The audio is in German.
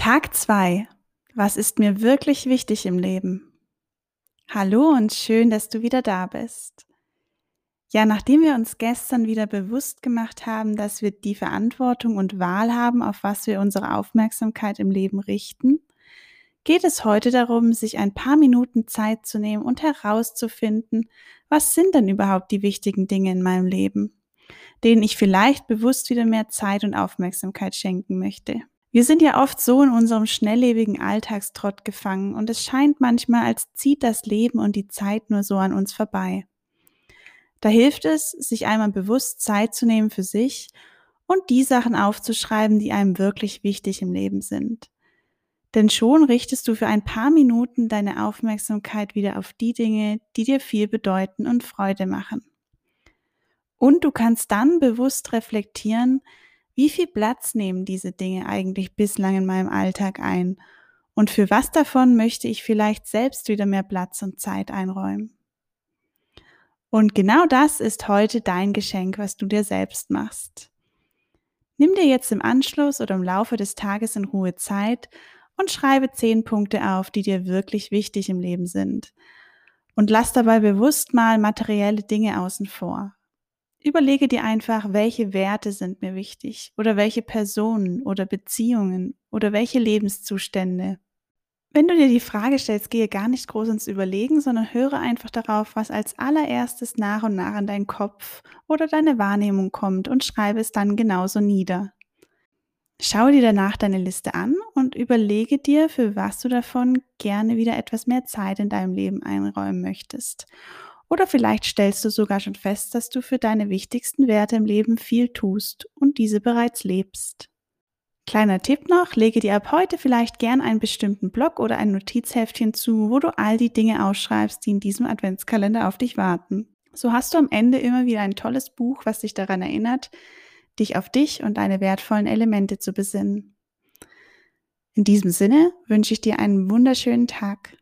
Tag 2. Was ist mir wirklich wichtig im Leben? Hallo und schön, dass du wieder da bist. Ja, nachdem wir uns gestern wieder bewusst gemacht haben, dass wir die Verantwortung und Wahl haben, auf was wir unsere Aufmerksamkeit im Leben richten, geht es heute darum, sich ein paar Minuten Zeit zu nehmen und herauszufinden, was sind denn überhaupt die wichtigen Dinge in meinem Leben, denen ich vielleicht bewusst wieder mehr Zeit und Aufmerksamkeit schenken möchte. Wir sind ja oft so in unserem schnelllebigen Alltagstrott gefangen und es scheint manchmal, als zieht das Leben und die Zeit nur so an uns vorbei. Da hilft es, sich einmal bewusst Zeit zu nehmen für sich und die Sachen aufzuschreiben, die einem wirklich wichtig im Leben sind. Denn schon richtest du für ein paar Minuten deine Aufmerksamkeit wieder auf die Dinge, die dir viel bedeuten und Freude machen. Und du kannst dann bewusst reflektieren, wie viel Platz nehmen diese Dinge eigentlich bislang in meinem Alltag ein? Und für was davon möchte ich vielleicht selbst wieder mehr Platz und Zeit einräumen? Und genau das ist heute dein Geschenk, was du dir selbst machst. Nimm dir jetzt im Anschluss oder im Laufe des Tages in Ruhe Zeit und schreibe zehn Punkte auf, die dir wirklich wichtig im Leben sind. Und lass dabei bewusst mal materielle Dinge außen vor. Überlege dir einfach, welche Werte sind mir wichtig oder welche Personen oder Beziehungen oder welche Lebenszustände. Wenn du dir die Frage stellst, gehe gar nicht groß ins Überlegen, sondern höre einfach darauf, was als allererstes nach und nach in deinen Kopf oder deine Wahrnehmung kommt und schreibe es dann genauso nieder. Schau dir danach deine Liste an und überlege dir, für was du davon gerne wieder etwas mehr Zeit in deinem Leben einräumen möchtest oder vielleicht stellst du sogar schon fest, dass du für deine wichtigsten Werte im Leben viel tust und diese bereits lebst. Kleiner Tipp noch, lege dir ab heute vielleicht gern einen bestimmten Blog oder ein Notizheftchen zu, wo du all die Dinge ausschreibst, die in diesem Adventskalender auf dich warten. So hast du am Ende immer wieder ein tolles Buch, was dich daran erinnert, dich auf dich und deine wertvollen Elemente zu besinnen. In diesem Sinne wünsche ich dir einen wunderschönen Tag.